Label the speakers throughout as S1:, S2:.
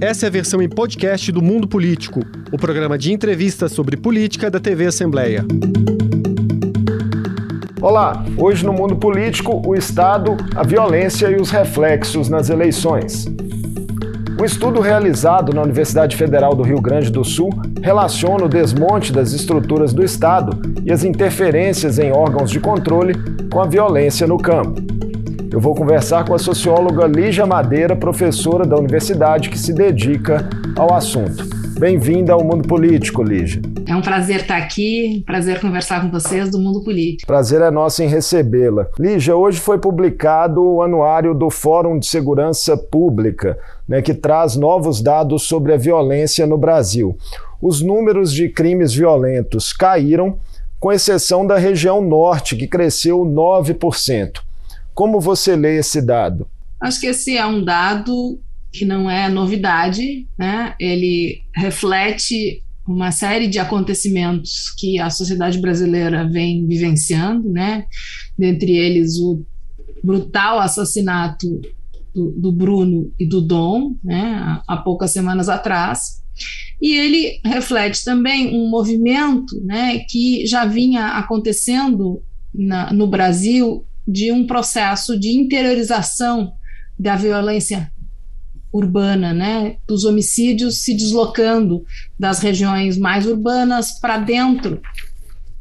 S1: Essa é a versão em podcast do Mundo Político, o programa de entrevistas sobre política da TV Assembleia.
S2: Olá, hoje no Mundo Político, o Estado, a violência e os reflexos nas eleições. Um estudo realizado na Universidade Federal do Rio Grande do Sul relaciona o desmonte das estruturas do Estado e as interferências em órgãos de controle com a violência no campo. Eu vou conversar com a socióloga Lígia Madeira, professora da universidade que se dedica ao assunto. Bem-vinda ao Mundo Político, Lígia.
S3: É um prazer estar aqui, prazer conversar com vocês do Mundo Político.
S2: Prazer é nosso em recebê-la. Lígia, hoje foi publicado o anuário do Fórum de Segurança Pública, né, que traz novos dados sobre a violência no Brasil. Os números de crimes violentos caíram, com exceção da região norte, que cresceu 9%. Como você lê esse dado?
S3: Acho que esse é um dado que não é novidade, né? Ele reflete uma série de acontecimentos que a sociedade brasileira vem vivenciando, né? Dentre eles o brutal assassinato do, do Bruno e do Dom, né? Há poucas semanas atrás. E ele reflete também um movimento, né? Que já vinha acontecendo na, no Brasil de um processo de interiorização da violência urbana, né, dos homicídios se deslocando das regiões mais urbanas para dentro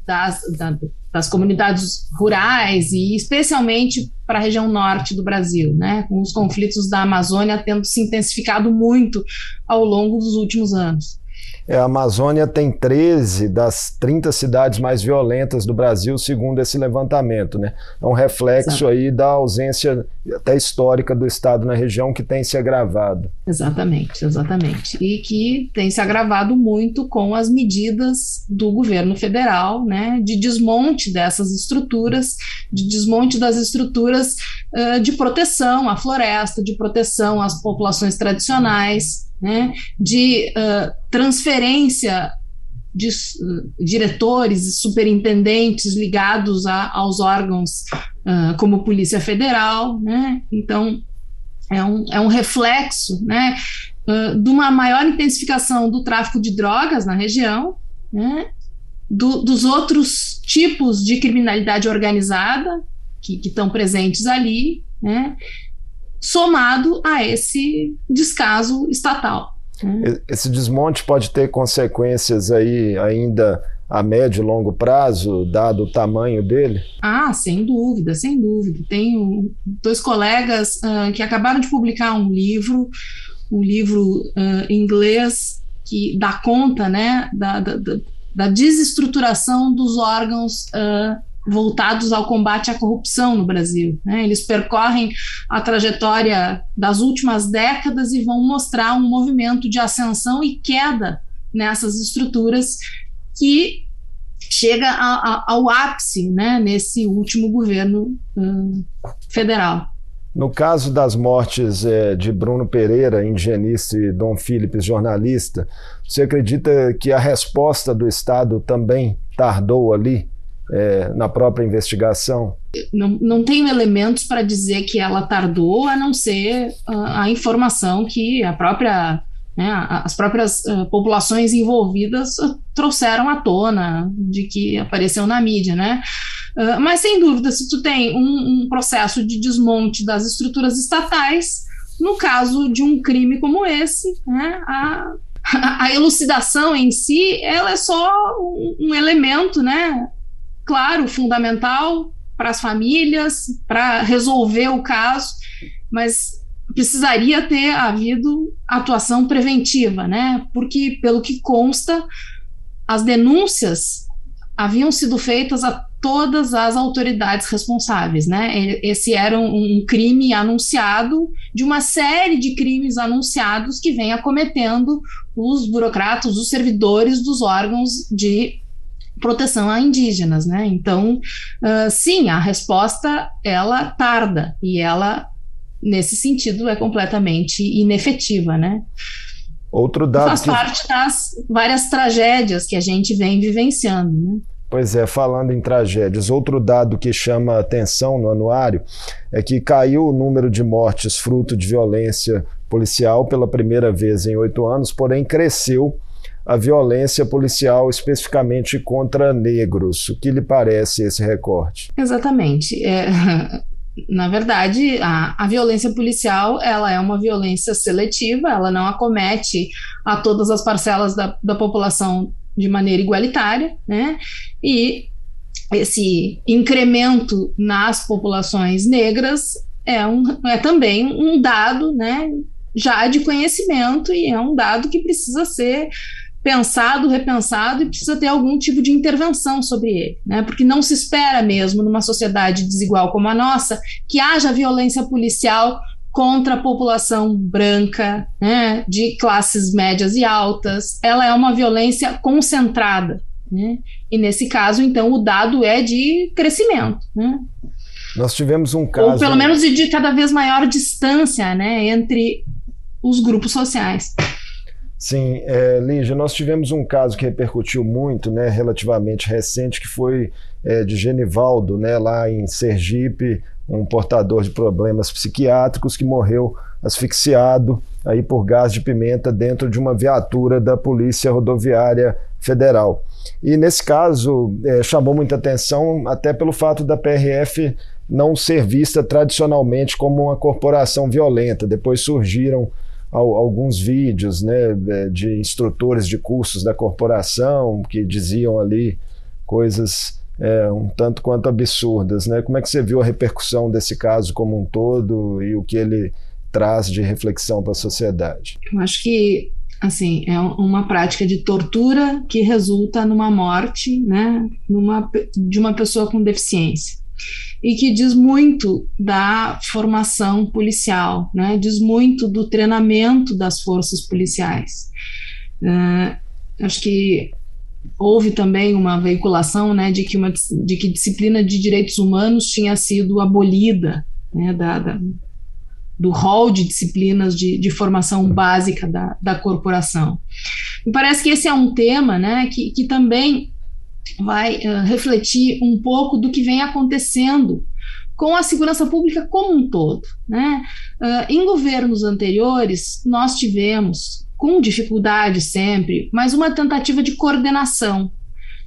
S3: das, da, das comunidades rurais e especialmente para a região norte do Brasil, né, com os conflitos da Amazônia tendo se intensificado muito ao longo dos últimos anos.
S2: É, a Amazônia tem 13 das 30 cidades mais violentas do Brasil, segundo esse levantamento. Né? É um reflexo Exato. aí da ausência até histórica do Estado na região que tem se agravado.
S3: Exatamente, exatamente. E que tem se agravado muito com as medidas do governo federal, né, de desmonte dessas estruturas, de desmonte das estruturas uh, de proteção à floresta, de proteção às populações tradicionais, né, de uh, transferência de uh, diretores e superintendentes ligados a, aos órgãos uh, como Polícia Federal, né? Então é um, é um reflexo, né, de uma maior intensificação do tráfico de drogas na região, né, do, dos outros tipos de criminalidade organizada que estão presentes ali, né, somado a esse descaso estatal.
S2: Esse desmonte pode ter consequências aí ainda a médio e longo prazo, dado o tamanho dele?
S3: Ah, sem dúvida, sem dúvida. Tenho dois colegas uh, que acabaram de publicar um livro, um livro uh, em inglês que dá conta né, da, da, da desestruturação dos órgãos uh, voltados ao combate à corrupção no Brasil. Né? Eles percorrem a trajetória das últimas décadas e vão mostrar um movimento de ascensão e queda nessas estruturas que chega a, a, ao ápice né, nesse último governo uh, federal.
S2: No caso das mortes é, de Bruno Pereira, indigenista, e Dom Philips, jornalista, você acredita que a resposta do Estado também tardou ali? É, na própria investigação?
S3: Não, não tenho elementos para dizer que ela tardou, a não ser uh, a informação que a própria, né, as próprias uh, populações envolvidas uh, trouxeram à tona, de que apareceu na mídia, né? mas, sem dúvida, se tu tem um, um processo de desmonte das estruturas estatais, no caso de um crime como esse, né, a, a elucidação em si, ela é só um, um elemento, né, claro, fundamental para as famílias, para resolver o caso, mas precisaria ter havido atuação preventiva, né? Porque, pelo que consta, as denúncias haviam sido feitas a todas as autoridades responsáveis, né? Esse era um, crime anunciado de uma série de crimes anunciados que vem acometendo os burocratas, os servidores dos órgãos de proteção a indígenas, né? Então, uh, sim, a resposta ela tarda e ela nesse sentido é completamente inefetiva, né?
S2: Outro dado
S3: faz
S2: que...
S3: parte das várias tragédias que a gente vem vivenciando, né?
S2: Pois é, falando em tragédias, outro dado que chama atenção no anuário é que caiu o número de mortes fruto de violência policial pela primeira vez em oito anos, porém cresceu a violência policial especificamente contra negros. O que lhe parece esse recorte?
S3: Exatamente. É, na verdade, a, a violência policial ela é uma violência seletiva, ela não acomete a todas as parcelas da, da população de maneira igualitária, né? E esse incremento nas populações negras é, um, é também um dado, né, já de conhecimento e é um dado que precisa ser pensado, repensado e precisa ter algum tipo de intervenção sobre ele, né? Porque não se espera mesmo numa sociedade desigual como a nossa que haja violência policial contra a população branca, né, de classes médias e altas. Ela é uma violência concentrada, né? E nesse caso, então, o dado é de crescimento, né?
S2: Nós tivemos um caso.
S3: Ou pelo menos de cada vez maior distância né, entre os grupos sociais.
S2: Sim, é, Lígia, nós tivemos um caso que repercutiu muito, né, relativamente recente, que foi é, de Genivaldo, né, lá em Sergipe, um portador de problemas psiquiátricos que morreu asfixiado aí por gás de pimenta dentro de uma viatura da Polícia Rodoviária Federal. E nesse caso é, chamou muita atenção até pelo fato da PRF não ser vista tradicionalmente como uma corporação violenta. Depois surgiram alguns vídeos né, é, de instrutores de cursos da corporação que diziam ali coisas é, um tanto quanto absurdas. Né? Como é que você viu a repercussão desse caso como um todo e o que ele traz de reflexão para a sociedade?
S3: Eu acho que assim é uma prática de tortura que resulta numa morte né, numa, de uma pessoa com deficiência e que diz muito da formação policial, né? diz muito do treinamento das forças policiais. Uh, acho que houve também uma veiculação né, de, que uma, de que disciplina de direitos humanos tinha sido abolida né, da, da, do rol de disciplinas de, de formação básica da, da corporação. Me parece que esse é um tema né, que, que também vai uh, refletir um pouco do que vem acontecendo com a segurança pública como um todo. Né? Uh, em governos anteriores, nós tivemos, com dificuldade sempre, mas uma tentativa de coordenação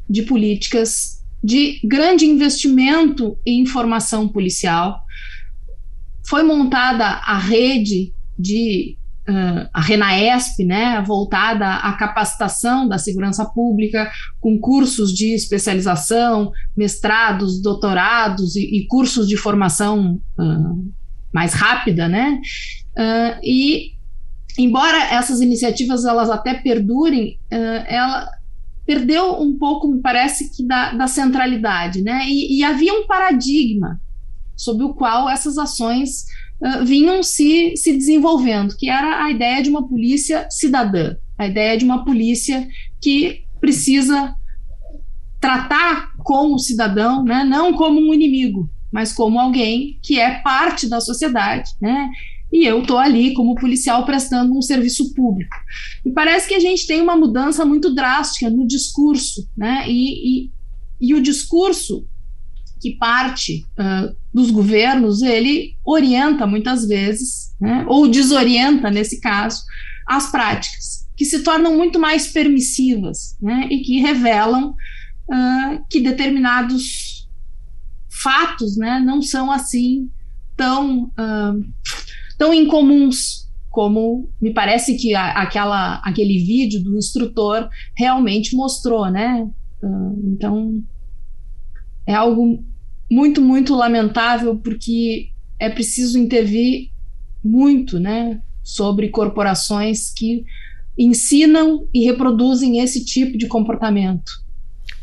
S3: de políticas de grande investimento em informação policial. Foi montada a rede de a RENAESP, né, voltada à capacitação da segurança pública, com cursos de especialização, mestrados, doutorados e, e cursos de formação uh, mais rápida, né, uh, e embora essas iniciativas elas até perdurem, ela perdeu um pouco, me parece que da, da centralidade, né, e, e havia um paradigma sob o qual essas ações uh, vinham se, se desenvolvendo, que era a ideia de uma polícia cidadã, a ideia de uma polícia que precisa tratar como cidadão, né, não como um inimigo, mas como alguém que é parte da sociedade, né? E eu estou ali como policial prestando um serviço público. Me parece que a gente tem uma mudança muito drástica no discurso, né? E, e, e o discurso que parte uh, dos governos, ele orienta muitas vezes, né, ou desorienta, nesse caso, as práticas, que se tornam muito mais permissivas né, e que revelam uh, que determinados fatos né, não são assim tão, uh, tão incomuns como me parece que a, aquela, aquele vídeo do instrutor realmente mostrou, né? Então é algo muito, muito lamentável, porque é preciso intervir muito né, sobre corporações que ensinam e reproduzem esse tipo de comportamento.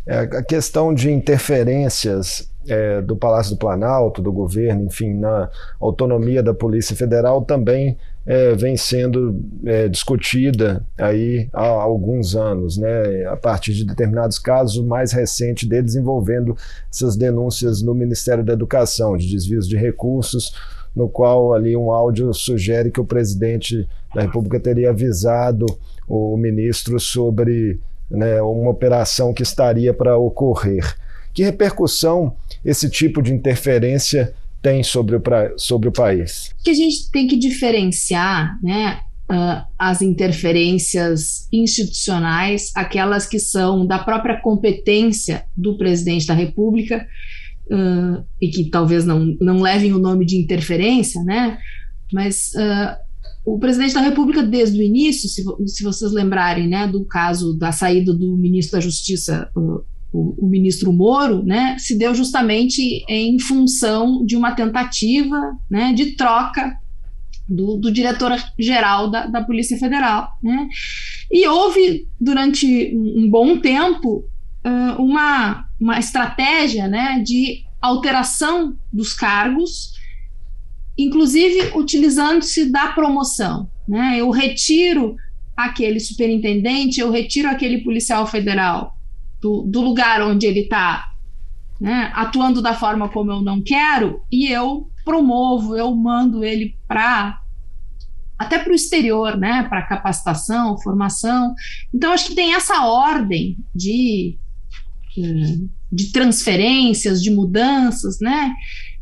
S2: É, a questão de interferências é, do Palácio do Planalto, do governo, enfim, na autonomia da Polícia Federal também é, vem sendo é, discutida aí há alguns anos, né, a partir de determinados casos, o mais recente deles envolvendo essas denúncias no Ministério da Educação, de desvios de recursos, no qual ali um áudio sugere que o presidente da República teria avisado o ministro sobre né, uma operação que estaria para ocorrer. Que repercussão esse tipo de interferência tem sobre o, pra, sobre o país?
S3: Que a gente tem que diferenciar, né, uh, as interferências institucionais, aquelas que são da própria competência do presidente da República uh, e que talvez não, não levem o nome de interferência, né? Mas uh, o presidente da República, desde o início, se, se, vocês lembrarem, né, do caso da saída do ministro da Justiça, o, o, ministro Moro, né, se deu justamente em função de uma tentativa, né, de troca do, do diretor-geral da, da, Polícia Federal. Né? E houve, durante um bom tempo, uma, uma estratégia né, de alteração dos cargos, inclusive utilizando-se da promoção. Né? Eu retiro aquele superintendente, eu retiro aquele policial federal do, do lugar onde ele está né, atuando da forma como eu não quero e eu promovo, eu mando ele para até para o exterior, né, para capacitação, formação. Então acho que tem essa ordem de de transferências, de mudanças, né,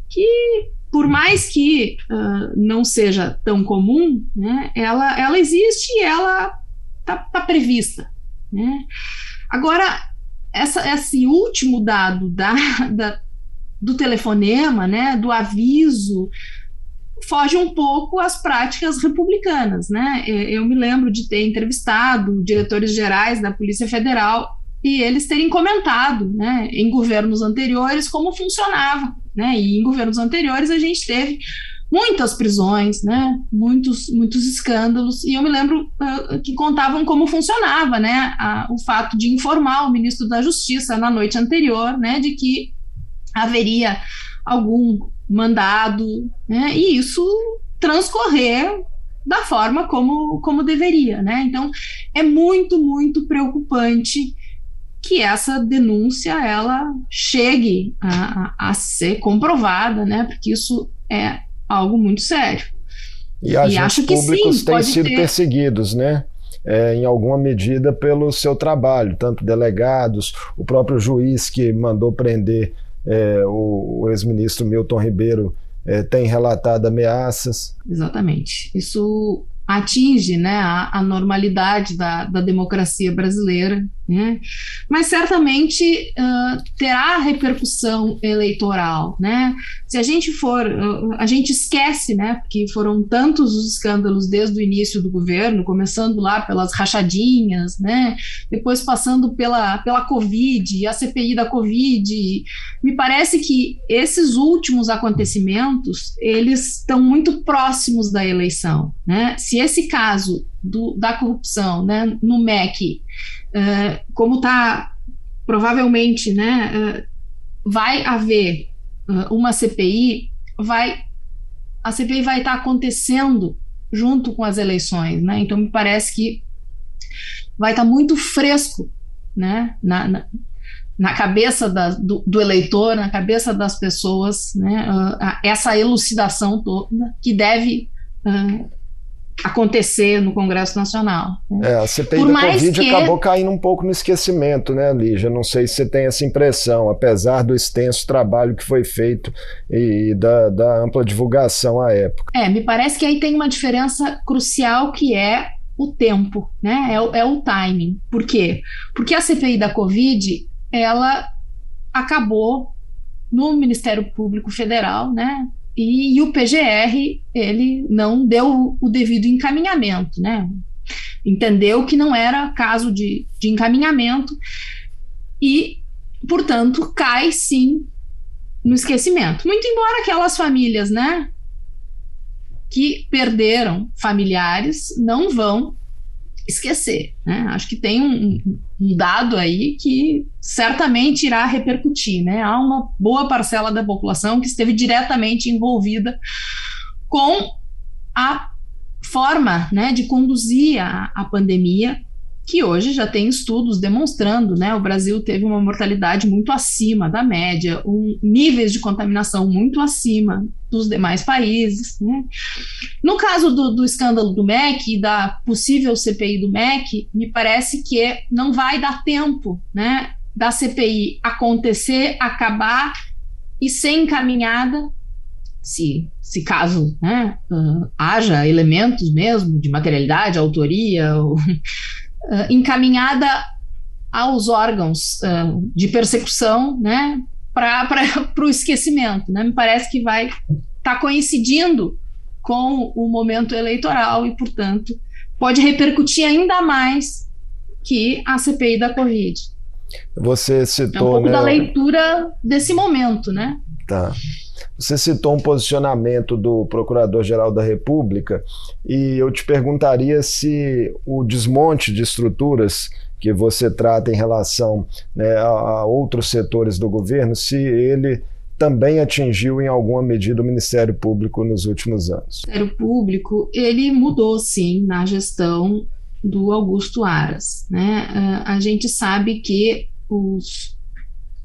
S3: que por mais que uh, não seja tão comum, né, ela, ela existe e ela está tá prevista. Né? Agora, essa, esse último dado da, da, do telefonema, né, do aviso, foge um pouco às práticas republicanas, né? Eu me lembro de ter entrevistado diretores gerais da Polícia Federal e eles terem comentado, né, em governos anteriores como funcionava, né? E em governos anteriores a gente teve muitas prisões, né? Muitos, muitos escândalos. E eu me lembro uh, que contavam como funcionava, né? A, o fato de informar o ministro da Justiça na noite anterior, né? De que haveria algum mandado, né? E isso transcorrer da forma como, como deveria, né? Então é muito, muito preocupante que essa denúncia ela chegue a, a, a ser comprovada, né? Porque isso é algo muito sério.
S2: E agentes e públicos sim, têm sido ter... perseguidos, né? É, em alguma medida pelo seu trabalho, tanto delegados, o próprio juiz que mandou prender é, o, o ex-ministro Milton Ribeiro é, tem relatado ameaças.
S3: Exatamente. Isso atinge né, a, a normalidade da, da, democracia brasileira, né? mas certamente uh, terá repercussão eleitoral. Né? Se a gente for, uh, a gente esquece, né, porque foram tantos os escândalos desde o início do governo, começando lá pelas rachadinhas, né, depois passando pela, pela Covid, a CPI da Covid. Me parece que esses últimos acontecimentos, eles estão muito próximos da eleição. Né? Se se esse caso do, da corrupção né, no MEC, uh, como está provavelmente, né, uh, vai haver uh, uma CPI, vai a CPI vai estar tá acontecendo junto com as eleições, né? Então me parece que vai estar tá muito fresco, né, na, na, na cabeça da, do, do, eleitor, na cabeça das pessoas, né, essa elucidação toda que deve acontecer no Congresso Nacional.
S2: Né? É, a CPI Por da Covid que... acabou caindo um pouco no esquecimento, né, Lígia? Não sei se você tem essa impressão, apesar do extenso trabalho que foi feito e da, da ampla divulgação à época.
S3: É, me parece que aí tem uma diferença crucial que é o tempo, né? É, é o timing. Por quê? Porque a CPI da Covid, ela acabou no Ministério Público Federal, né? E, e, o PGR ele não deu o devido encaminhamento, né? Entendeu que não era caso de, de encaminhamento e, portanto, cai sim no esquecimento. Muito embora aquelas famílias, né, que perderam familiares não vão esquecer. Né? Acho que tem um, um, dado aí que certamente irá repercutir. Né? Há uma boa parcela da população que esteve diretamente envolvida com a forma né, de conduzir a, a pandemia que hoje já tem estudos demonstrando, né? O Brasil teve uma mortalidade muito acima da média, um, níveis de contaminação muito acima dos demais países, né? No caso do, do escândalo do MEC e da possível CPI do MEC, me parece que não vai dar tempo, né? Da CPI acontecer, acabar e ser encaminhada se, se caso né, uh, haja elementos mesmo de materialidade, autoria, ou, uh, encaminhada aos órgãos uh, de persecução, né, para o esquecimento. Né? Me parece que vai estar tá coincidindo com o momento eleitoral e, portanto, pode repercutir ainda mais que a CPI da Covid.
S2: Você citou. É um
S3: pouco
S2: né,
S3: da leitura desse momento, né?
S2: Tá. Você citou um posicionamento do Procurador-Geral da República e eu te perguntaria se o desmonte de estruturas que você trata em relação né, a, a outros setores do governo, se ele também atingiu em alguma medida o Ministério Público nos últimos anos.
S3: O Ministério Público ele mudou sim na gestão do Augusto Aras. Né? Uh, a gente sabe que os,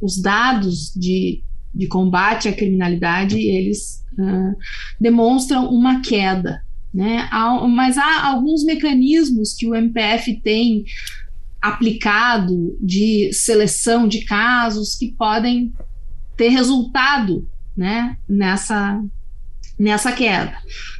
S3: os dados de, de combate à criminalidade eles uh, demonstram uma queda. Né? Há, mas há alguns mecanismos que o MPF tem aplicado de seleção de casos que podem ter resultado né, nessa, nessa queda.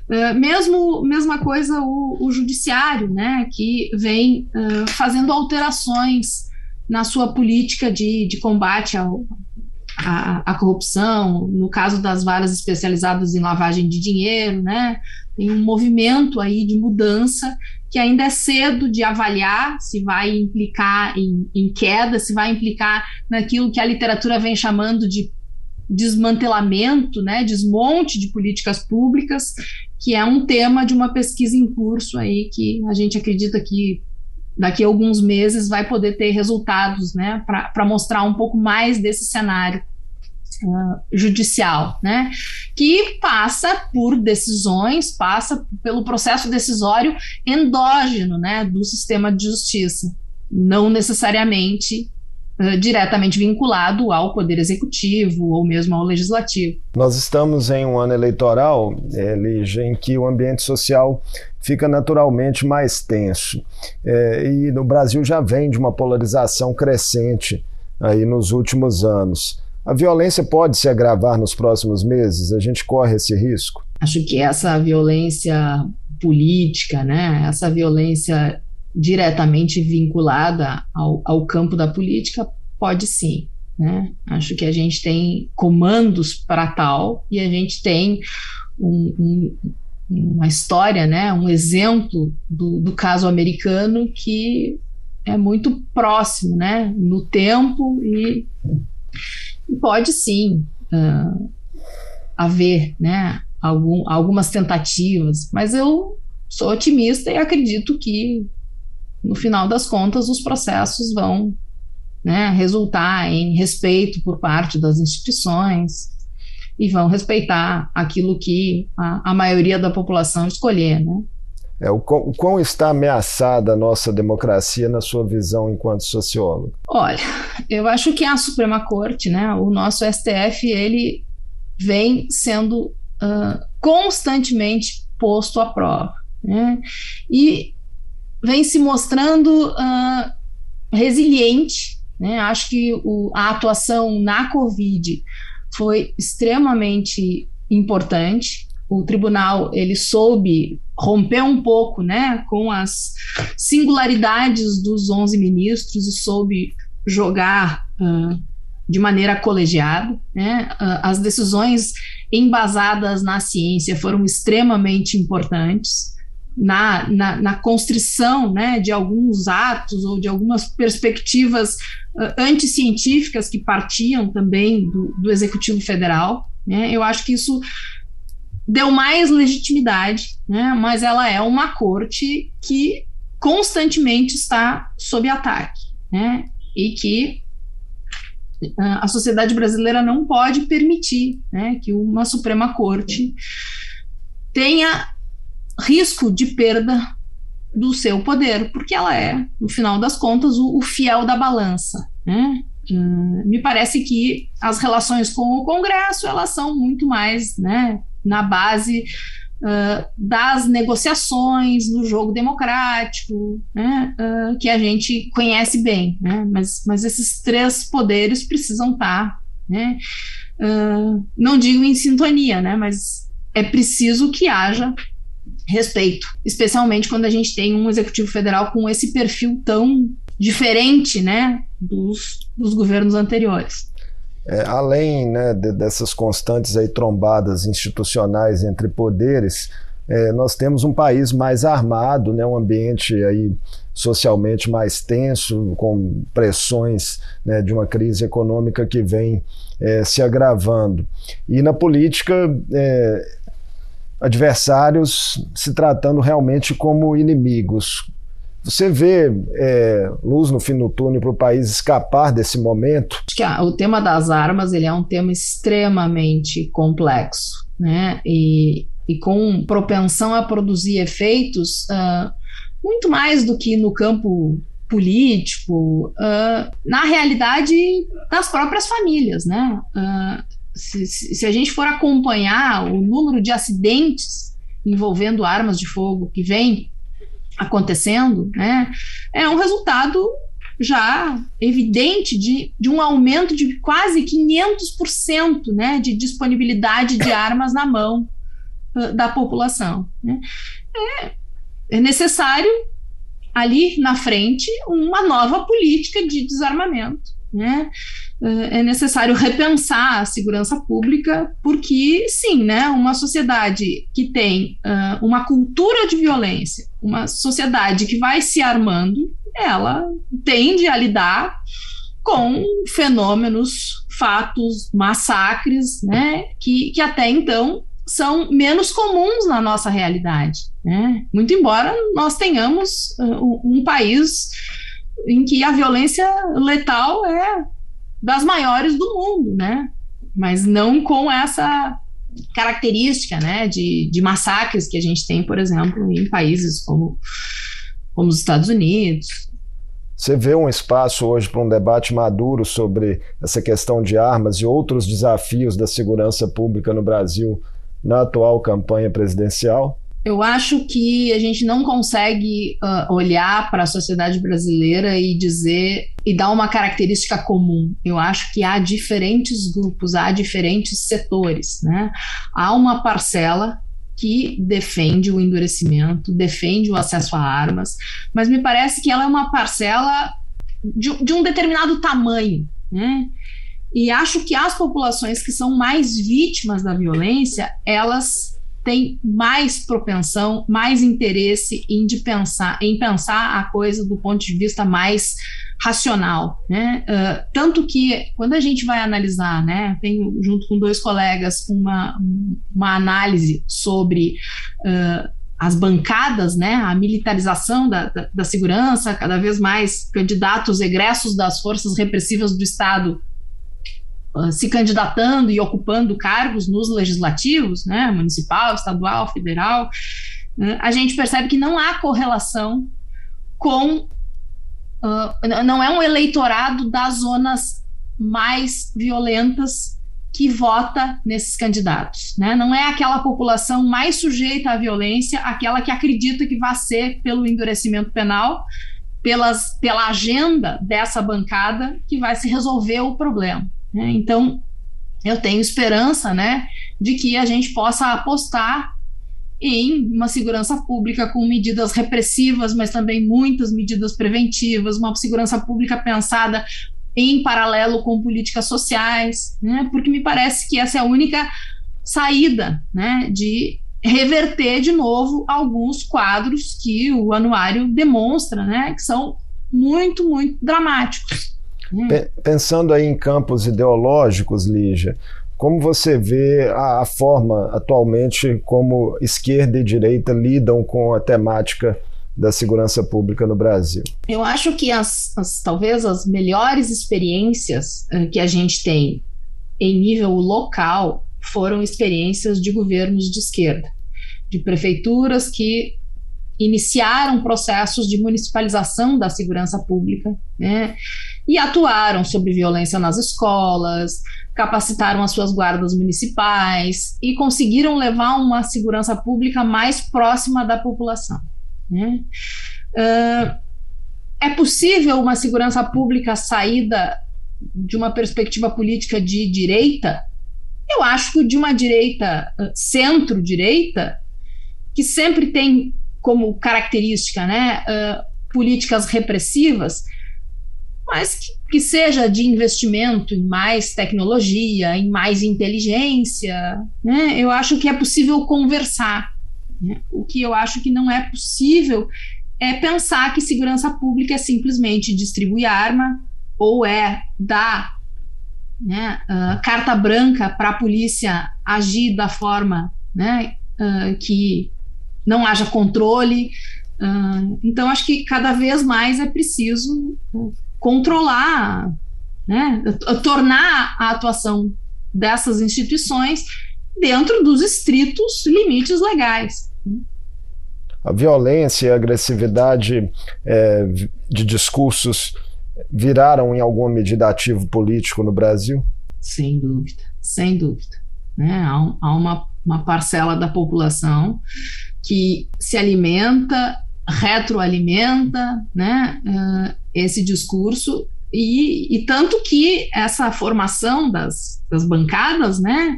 S3: Uh, mesmo mesma coisa o, o, judiciário, né, que vem uh, fazendo alterações na sua política de, de combate ao, à, corrupção, no caso das varas especializadas em lavagem de dinheiro, né, tem um movimento aí de mudança que ainda é cedo de avaliar se vai implicar em, em queda, se vai implicar naquilo que a literatura vem chamando de desmantelamento, né, desmonte de políticas públicas, que é um tema de uma pesquisa em curso aí que a gente acredita que daqui a alguns meses vai poder ter resultados, né, para mostrar um pouco mais desse cenário uh, judicial, né, que passa por decisões, passa pelo processo decisório endógeno, né, do sistema de justiça, não necessariamente uh, diretamente vinculado ao poder executivo ou mesmo ao legislativo.
S2: Nós estamos em um ano eleitoral, Lígia, em que o ambiente social fica naturalmente mais tenso. É, e no Brasil já vem de uma polarização crescente aí nos últimos anos. A violência pode se agravar nos próximos meses? A gente corre esse risco?
S3: Acho que essa violência política, né, essa violência diretamente vinculada ao, ao campo da política, pode sim. Né? Acho que a gente tem comandos para tal e a gente tem um, um, uma história, né, um exemplo do, do caso americano que é muito próximo, né, no tempo e pode sim uh, haver, né, algum, algumas tentativas, mas eu sou otimista e acredito que no final das contas os processos vão né, resultar em respeito por parte das instituições e vão respeitar aquilo que a, a maioria da população escolher, né?
S2: É, o, o quão está ameaçada a nossa democracia na sua visão enquanto sociólogo?
S3: Olha, eu acho que a Suprema Corte, né, o nosso STF, ele vem sendo uh, constantemente posto à prova, né, e vem se mostrando uh, resiliente, né, acho que o, a atuação na Covid foi extremamente importante, o tribunal ele soube romper um pouco, né, com as singularidades dos 11 ministros e soube jogar uh, de maneira colegiada, né, uh, as decisões embasadas na ciência foram extremamente importantes. Na, na, na constrição, né, de alguns atos ou de algumas perspectivas uh, anticientíficas que partiam também do, do executivo federal, né, eu acho que isso deu mais legitimidade, né? mas ela é uma corte que constantemente está sob ataque, né? e que a sociedade brasileira não pode permitir né, que uma Suprema Corte tenha risco de perda do seu poder, porque ela é, no final das contas, o, o fiel da balança. Né? Hum, me parece que as relações com o Congresso elas são muito mais né, na base uh, das negociações no jogo democrático, né, uh, que a gente conhece bem, né, mas, mas esses três poderes precisam estar né, uh, não digo em sintonia, né, mas é preciso que haja respeito, especialmente quando a gente tem um executivo federal com esse perfil tão diferente, né, dos, dos governos anteriores.
S2: É, além né, de, dessas constantes aí trombadas institucionais entre poderes, é, nós temos um país mais armado, né, um ambiente aí socialmente mais tenso, com pressões né, de uma crise econômica que vem é, se agravando. E na política, é, adversários se tratando realmente como inimigos. Você vê é, luz no fim do túnel para o país escapar desse momento?
S3: Acho que ah, o tema das armas ele é um tema extremamente complexo, né? E, e com propensão a produzir efeitos uh, muito mais do que no campo político, uh, na realidade das próprias famílias, né? Uh, se, se, a gente for acompanhar o número de acidentes envolvendo armas de fogo que vem acontecendo, né, é um resultado já evidente de, de um aumento de quase 500% né, de disponibilidade de armas na mão uh, da população. Né. É, é necessário ali na frente uma nova política de desarmamento. Né? Eh, é necessário repensar a segurança pública, porque, sim, né, uma sociedade que tem uh, uma cultura de violência, uma sociedade que vai se armando, ela tende a lidar com fenômenos, fatos, massacres, né, que, que até então são menos comuns na nossa realidade. Né? Muito embora nós tenhamos uh, um país em que a violência letal é das maiores do mundo, né? Mas não com essa característica, né, de, de massacres que a gente tem, por exemplo, em países como, como os Estados Unidos.
S2: Você vê um espaço hoje para um debate maduro sobre essa questão de armas e outros desafios da segurança pública no Brasil na atual campanha presidencial?
S3: Eu acho que a gente não consegue uh, olhar para a sociedade brasileira e dizer e dar uma característica comum. Eu acho que há diferentes grupos, há diferentes setores, né? Há uma parcela que defende o endurecimento, defende o acesso a armas, mas me parece que ela é uma parcela de, de um determinado tamanho, né? E acho que as populações que são mais vítimas da violência, elas têm mais propensão, mais interesse em, de pensar, em pensar a coisa do ponto de vista mais racional, né? Uh, tanto que quando a gente vai analisar, né, tenho junto com dois colegas uma, uma análise sobre uh, as bancadas, né, a militarização da, da, da, segurança, cada vez mais candidatos egressos das forças repressivas do Estado se candidatando e ocupando cargos nos legislativos, né, municipal, estadual, federal, uh, a gente percebe que não há correlação com uh, não é um eleitorado das zonas mais violentas que vota nesses candidatos, né? Não é aquela população mais sujeita à violência, aquela que acredita que vai ser pelo endurecimento penal, pelas, pela agenda dessa bancada que vai se resolver o problema. Né? Então, eu tenho esperança, né, de que a gente possa apostar em uma segurança pública com medidas repressivas, mas também muitas medidas preventivas, uma segurança pública pensada em paralelo com políticas sociais, né? Porque me parece que essa é a única saída, né, de reverter de novo alguns quadros que o anuário demonstra, né, que são muito, muito dramáticos.
S2: Pensando aí em campos ideológicos, Lígia, como você vê a, a, forma atualmente como esquerda e direita lidam com a temática da segurança pública no Brasil?
S3: Eu acho que as, as talvez as melhores experiências uh, que a gente tem em nível local foram experiências de governos de esquerda, de prefeituras que iniciaram processos de municipalização da segurança pública, né? E atuaram sobre violência nas escolas, capacitaram as suas guardas municipais e conseguiram levar uma segurança pública mais próxima da população. Né? Uh, é possível uma segurança pública saída de uma perspectiva política de direita? eu acho que de uma direita, centro-direita, que sempre tem como característica né, uh, políticas repressivas, mas que, que, seja de investimento em mais tecnologia, em mais inteligência, né, eu acho que é possível conversar. Né? O que eu acho que não é possível é pensar que segurança pública é simplesmente distribuir arma ou é dar né, uh, carta branca para a polícia agir da forma né, uh, que não haja controle. Uh, então, acho que cada vez mais é preciso controlar, né, tornar a atuação dessas instituições dentro dos estritos limites legais.
S2: A violência e a agressividade é, de discursos viraram em alguma medida ativo político no Brasil?
S3: Sem dúvida, sem dúvida. Né? Há, há uma, uma parcela da população que se alimenta, retroalimenta né, uh, esse discurso, e, e, tanto que essa formação das, das bancadas, né,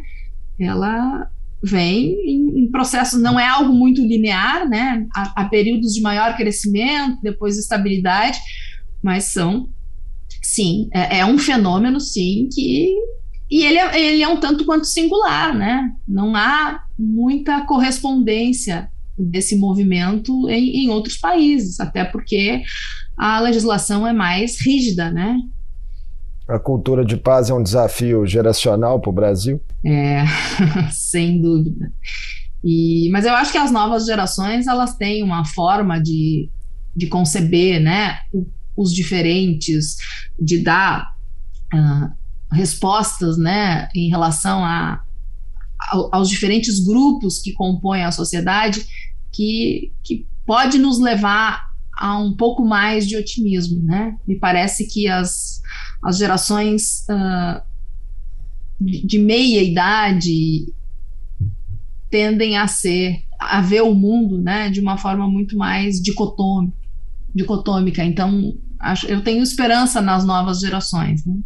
S3: ela vem em, em, processos, não é algo muito linear, né, há, há períodos de maior crescimento, depois estabilidade, mas são, sim, é, é um fenômeno, sim, que e ele é, ele é um tanto quanto singular, né? Não há muita correspondência desse movimento em, em outros países, até porque a legislação é mais rígida, né?
S2: A cultura de paz é um desafio geracional para o Brasil?
S3: É, sem dúvida. E, mas eu acho que as novas gerações elas têm uma forma de, de conceber né, os diferentes, de dar uh, respostas né, em relação a, aos diferentes grupos que compõem a sociedade que, que pode nos levar a um pouco mais de otimismo, né? Me parece que as, as gerações uh, de, meia idade tendem a ser a ver o mundo, né, de uma forma muito mais dicotômica, dicotômica. Então, acho, eu tenho esperança nas novas gerações. Né?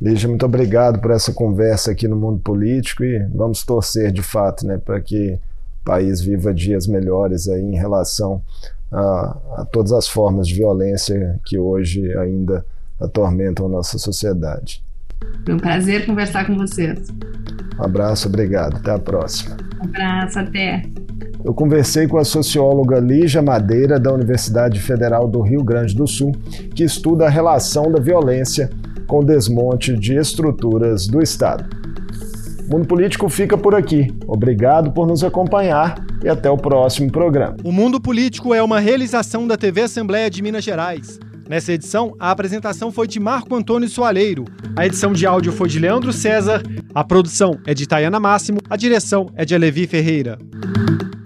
S2: Lígia, muito obrigado por essa conversa aqui no mundo político e vamos torcer de fato, né, para que o país viva dias melhores aí em relação a, a todas as formas de violência que hoje ainda atormentam nossa sociedade.
S3: Foi um prazer conversar com vocês.
S2: Um abraço, obrigado. Até a próxima.
S3: Um abraço, até.
S2: Eu conversei com a socióloga Lígia Madeira, da Universidade Federal do Rio Grande do Sul, que estuda a relação da violência com desmonte de estruturas do Estado. O Mundo Político fica por aqui. Obrigado por nos acompanhar e até o próximo programa.
S1: O Mundo Político é uma realização da TV Assembleia de Minas Gerais. Nessa edição, a apresentação foi de Marco Antônio Soaleiro, a edição de áudio foi de Leandro César, a produção é de Tayana Máximo, a direção é de Alevi Ferreira.